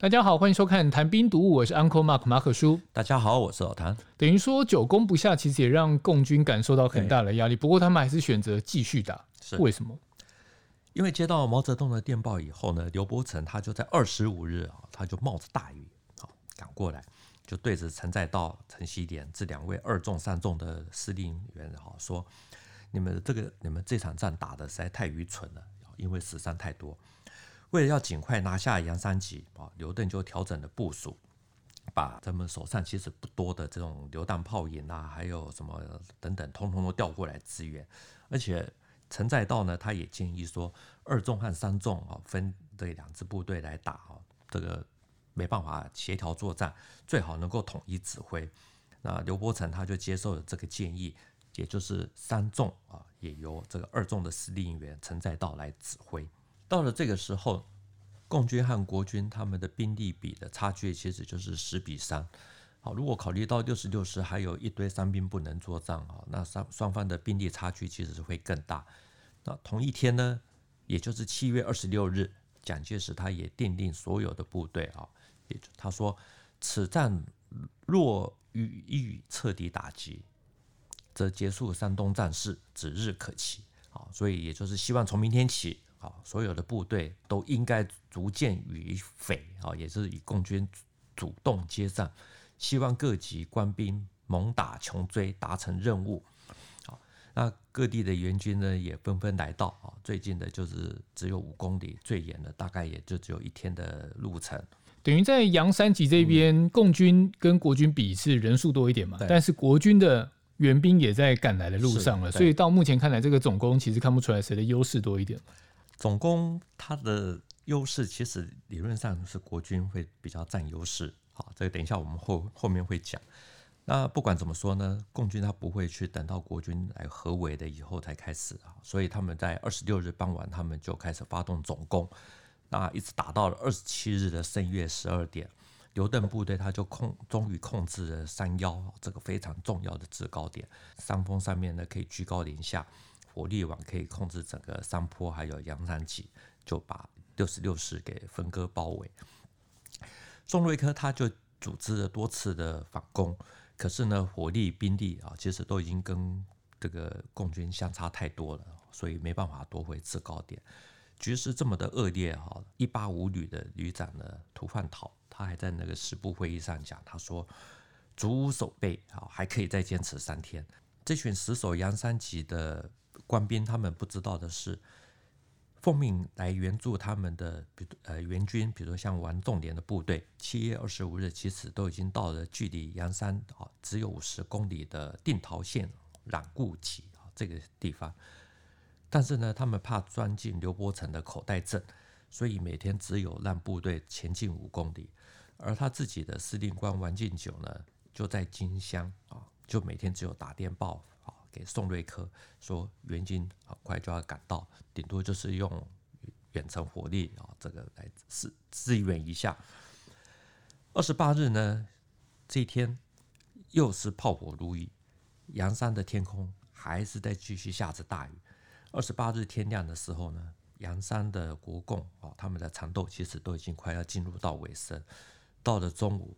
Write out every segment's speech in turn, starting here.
大家好，欢迎收看《谈兵读武》，我是 Uncle Mark 马可叔。大家好，我是老谭。等于说久攻不下，其实也让共军感受到很大的压力。不过他们还是选择继续打，是为什么？因为接到毛泽东的电报以后呢，刘伯承他就在二十五日啊，他就冒着大雨啊赶过来，就对着陈再道、陈锡联这两位二纵、三纵的司令员哈说：“你们这个你们这场仗打的实在太愚蠢了，因为死伤太多。为了要尽快拿下杨三吉啊，刘邓就调整了部署，把他们手上其实不多的这种榴弹炮营啊，还有什么等等，通通都调过来支援，而且。”陈再道呢，他也建议说，二纵和三纵啊，分这两支部队来打啊，这个没办法协调作战，最好能够统一指挥。那刘伯承他就接受了这个建议，也就是三纵啊，也由这个二纵的司令员陈再道来指挥。到了这个时候，共军和国军他们的兵力比的差距其实就是十比三。好，如果考虑到六十六师还有一堆伤兵不能作战啊，那双双方的兵力差距其实是会更大。那同一天呢，也就是七月二十六日，蒋介石他也电令所有的部队啊，也就他说，此战若予以彻底打击，则结束山东战事指日可期啊。所以也就是希望从明天起啊，所有的部队都应该逐渐与匪啊，也是与共军主动接战。希望各级官兵猛打穷追，达成任务。好，那各地的援军呢，也纷纷来到啊。最近的就是只有五公里，最远的大概也就只有一天的路程。等于在杨三吉这边，共军跟国军比是人数多一点嘛？但是国军的援兵也在赶来的路上了，所以到目前看来，这个总攻其实看不出来谁的优势多一点。总攻它的优势其实理论上是国军会比较占优势。好，这个等一下我们后后面会讲。那不管怎么说呢，共军他不会去等到国军来合围的以后才开始啊，所以他们在二十六日傍晚，他们就开始发动总攻。那一直打到了二十七日的深夜十二点，刘邓部队他就控终于控制了山腰这个非常重要的制高点，山峰上面呢可以居高临下，火力网可以控制整个山坡，还有杨三吉，就把六十六师给分割包围。宋瑞珂他就组织了多次的反攻，可是呢，火力兵力啊，其实都已经跟这个共军相差太多了，所以没办法夺回制高点。局势这么的恶劣哈，一八五旅的旅长呢涂范讨，他还在那个十部会议上讲，他说：“卒无守备啊，还可以再坚持三天。”这群死守杨三吉的官兵，他们不知道的是。奉命来援助他们的，比呃援军，比如像王仲廉的部队，七月二十五日其实都已经到了距离阳山啊只有五十公里的定陶县冉固集啊这个地方，但是呢，他们怕钻进刘伯承的口袋阵，所以每天只有让部队前进五公里，而他自己的司令官王敬久呢，就在金乡啊，就每天只有打电报。给宋瑞珂说，援军很快就要赶到，顶多就是用远程火力啊，这个来支支援一下。二十八日呢，这一天又是炮火如雨，阳山的天空还是在继续下着大雨。二十八日天亮的时候呢，阳山的国共啊，他们的缠斗其实都已经快要进入到尾声。到了中午，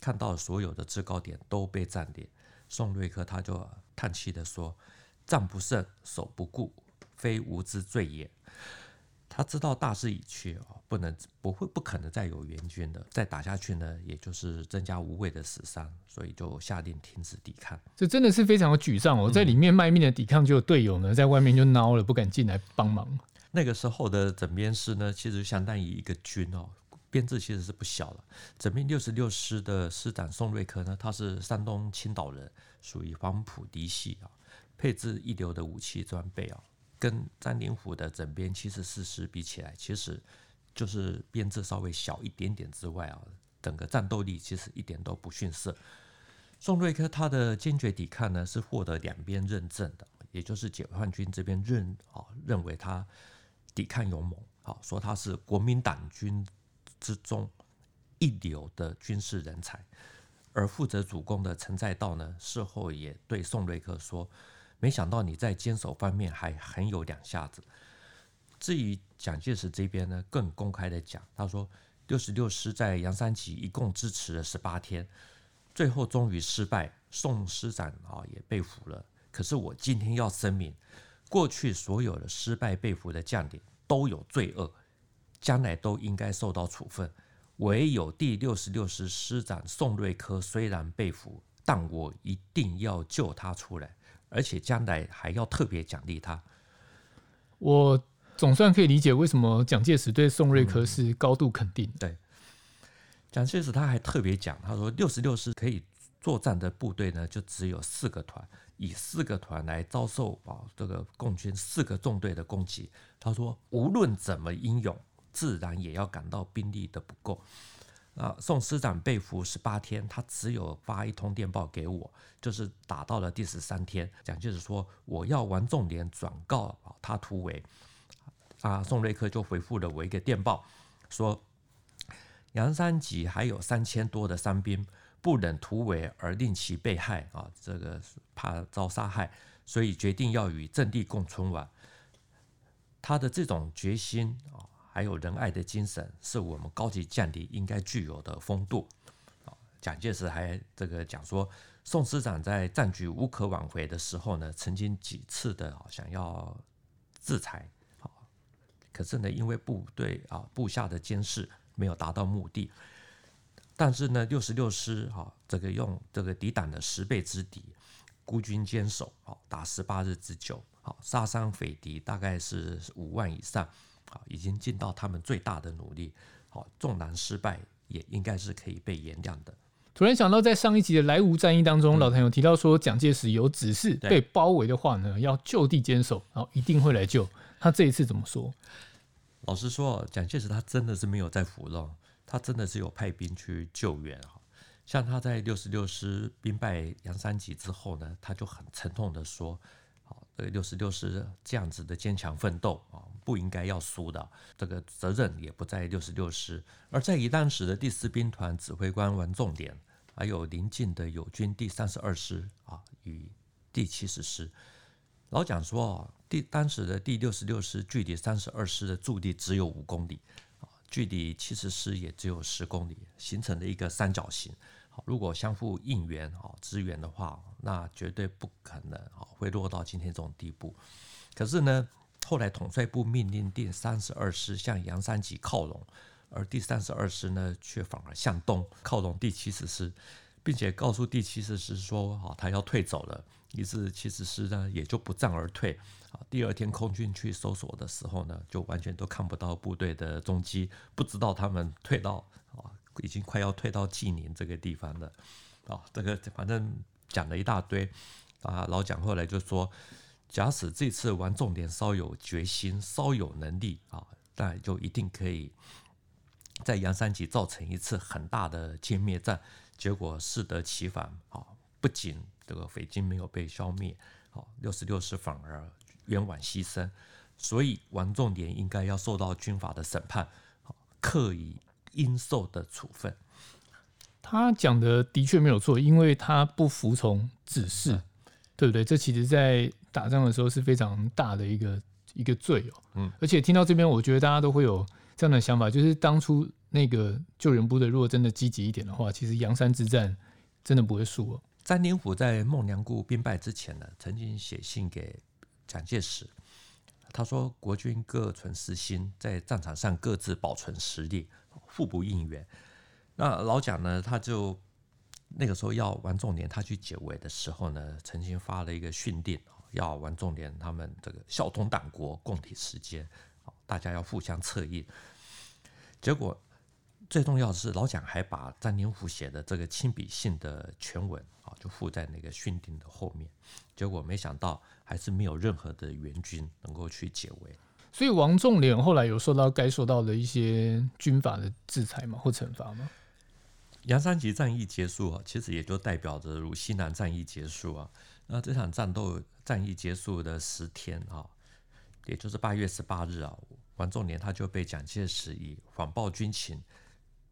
看到所有的制高点都被占领。宋瑞珂他就叹气的说：“战不胜，守不顾，非吾之罪也。”他知道大势已去啊，不能不会不可能再有援军的，再打下去呢，也就是增加无谓的死伤，所以就下令停止抵抗。这真的是非常的沮丧哦，在里面卖命的抵抗，就有队友呢在外面就孬了，不敢进来帮忙。那个时候的枕边师呢，其实相当于一个军哦。编制其实是不小了。整编六十六师的师长宋瑞珂呢，他是山东青岛人，属于黄埔嫡系啊，配置一流的武器装备啊，跟张灵甫的整编七十四师比起来，其实就是编制稍微小一点点之外啊，整个战斗力其实一点都不逊色。宋瑞珂他的坚决抵抗呢，是获得两边认证的，也就是解放军这边认啊认为他抵抗勇猛，好说他是国民党军。之中一流的军事人才，而负责主攻的陈再道呢，事后也对宋瑞珂说：“没想到你在坚守方面还很有两下子。”至于蒋介石这边呢，更公开的讲，他说：“六十六师在杨三吉一共支持了十八天，最后终于失败，宋师长啊也被俘了。可是我今天要声明，过去所有的失败被俘的将领都有罪恶，将来都应该受到处分。唯有第六十六师师长宋瑞珂虽然被俘，但我一定要救他出来，而且将来还要特别奖励他。我。总算可以理解为什么蒋介石对宋瑞珂是高度肯定。嗯、对，蒋介石他还特别讲，他说六十六师可以作战的部队呢，就只有四个团，以四个团来遭受啊这个共军四个纵队的攻击。他说无论怎么英勇，自然也要感到兵力的不够。啊，宋师长被俘十八天，他只有发一通电报给我，就是打到了第十三天，蒋介石说我要王仲廉转告他突围。啊，宋瑞珂就回复了我一个电报，说杨三吉还有三千多的伤兵，不忍突围而令其被害啊，这个怕遭杀害，所以决定要与阵地共存亡。他的这种决心啊，还有仁爱的精神，是我们高级将领应该具有的风度。啊，蒋介石还这个讲说，宋师长在战局无可挽回的时候呢，曾经几次的想要制裁。可是呢，因为部队啊部下的监视没有达到目的，但是呢，六十六师哈这个用这个抵挡的十倍之敌，孤军坚守啊，打十八日之久，好杀伤匪敌大概是五万以上，啊，已经尽到他们最大的努力，好纵然失败也应该是可以被原谅的。突然想到，在上一集的莱芜战役当中，嗯、老谭有提到说，蒋介石有指示被包围的话呢，要就地坚守，然后一定会来救。他这一次怎么说？老实说，蒋介石他真的是没有在浮动，他真的是有派兵去救援啊。像他在六十六师兵败杨三吉之后呢，他就很沉痛的说：“好，这个六十六师这样子的坚强奋斗啊，不应该要输的。这个责任也不在六十六师，而在于当时的第四兵团指挥官王仲廉，还有邻近的友军第三十二师啊与第七十师。”老蒋说，第当时的第六十六师距离三十二师的驻地只有五公里，啊，距离七十师也只有十公里，形成了一个三角形。如果相互应援啊支援的话，那绝对不可能啊会落到今天这种地步。可是呢，后来统帅部命令第三十二师向杨三吉靠拢，而第三十二师呢却反而向东靠拢第七十师，并且告诉第七十师说，啊，他要退走了。于是七十师呢也就不战而退啊。第二天空军去搜索的时候呢，就完全都看不到部队的踪迹，不知道他们退到啊，已经快要退到济宁这个地方了啊。这个反正讲了一大堆啊。老蒋后来就说，假使这次王重点稍有决心，稍有能力啊，那就一定可以在杨三吉造成一次很大的歼灭战。结果适得其反啊，不仅这个匪军没有被消灭，好，六十六师反而冤枉牺牲，所以王仲廉应该要受到军法的审判，好，课以应受的处分。他讲的的确没有错，因为他不服从指示，嗯、对不对？这其实在打仗的时候是非常大的一个一个罪哦。嗯，而且听到这边，我觉得大家都会有这样的想法，就是当初那个救援部队如果真的积极一点的话，其实阳山之战真的不会输哦。詹宁府在孟良崮兵败之前呢，曾经写信给蒋介石，他说：“国军各存私心，在战场上各自保存实力，互不应援。”那老蒋呢，他就那个时候要玩重点他去解围的时候呢，曾经发了一个训令，要玩重点他们这个效忠党国，共体时艰，大家要互相策应。结果最重要的是，老蒋还把詹宁甫写的这个亲笔信的全文。啊，就附在那个训令的后面，结果没想到还是没有任何的援军能够去解围，所以王仲廉后来有受到该受到的一些军法的制裁吗？或惩罚吗？杨三吉战役结束啊，其实也就代表着鲁西南战役结束啊。那这场战斗战役结束的十天啊，也就是八月十八日啊，王仲廉他就被蒋介石以谎报军情。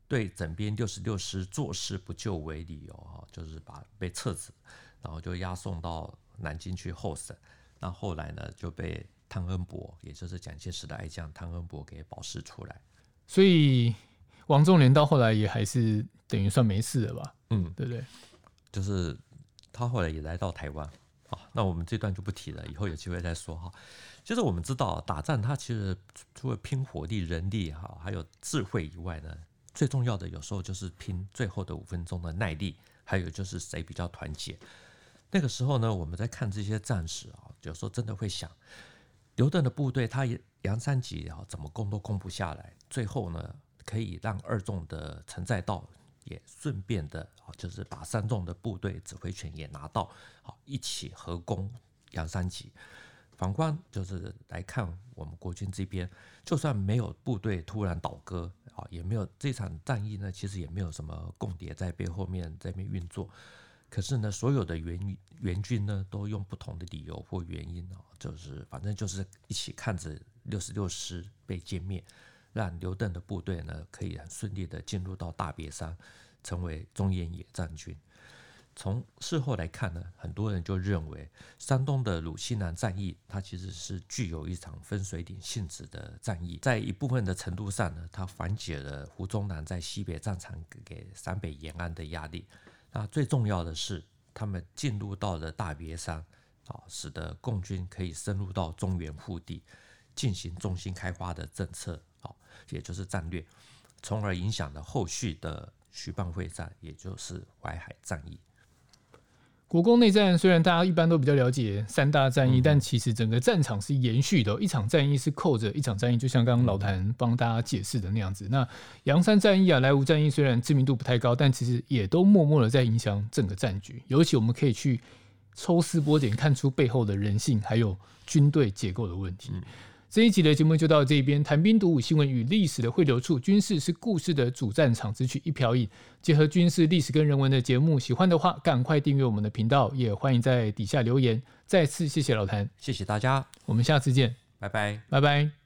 对整编六十六师坐视不救为理由，啊，就是把被撤职，然后就押送到南京去候审。那后来呢，就被汤恩伯，也就是蒋介石的爱将汤恩伯给保释出来。所以王仲廉到后来也还是等于算没事了吧？嗯，对不对？就是他后来也来到台湾。啊，那我们这段就不提了，以后有机会再说哈。其实我们知道，打仗它其实除了拼火力、人力哈，还有智慧以外呢，最重要的有时候就是拼最后的五分钟的耐力，还有就是谁比较团结。那个时候呢，我们在看这些战士啊，有时候真的会想，刘邓的部队他杨三吉啊怎么攻都攻不下来，最后呢可以让二纵的陈再道也顺便的啊，就是把三纵的部队指挥权也拿到，好一起合攻杨三吉。反观就是来看我们国军这边，就算没有部队突然倒戈啊，也没有这场战役呢，其实也没有什么共谍在背后面在那边运作。可是呢，所有的援援军呢，都用不同的理由或原因啊，就是反正就是一起看着六十六师被歼灭，让刘邓的部队呢可以很顺利的进入到大别山，成为中原野战军。从事后来看呢，很多人就认为山东的鲁西南战役，它其实是具有一场分水岭性质的战役，在一部分的程度上呢，它缓解了胡宗南在西北战场给陕北延安的压力。那最重要的是，他们进入到了大别山，啊，使得共军可以深入到中原腹地，进行中心开花的政策，啊，也就是战略，从而影响了后续的徐蚌会战，也就是淮海战役。国共内战虽然大家一般都比较了解三大战役，嗯、但其实整个战场是延续的，一场战役是扣着一场战役，就像刚刚老谭帮大家解释的那样子。那阳山战役啊、莱芜战役虽然知名度不太高，但其实也都默默的在影响整个战局。尤其我们可以去抽丝剥茧，看出背后的人性，还有军队结构的问题。嗯这一集的节目就到这边，谈兵读武，新闻与历史的汇流处，军事是故事的主战场，只取一瓢饮，结合军事、历史跟人文的节目，喜欢的话赶快订阅我们的频道，也欢迎在底下留言。再次谢谢老谭，谢谢大家，我们下次见，拜拜，拜拜。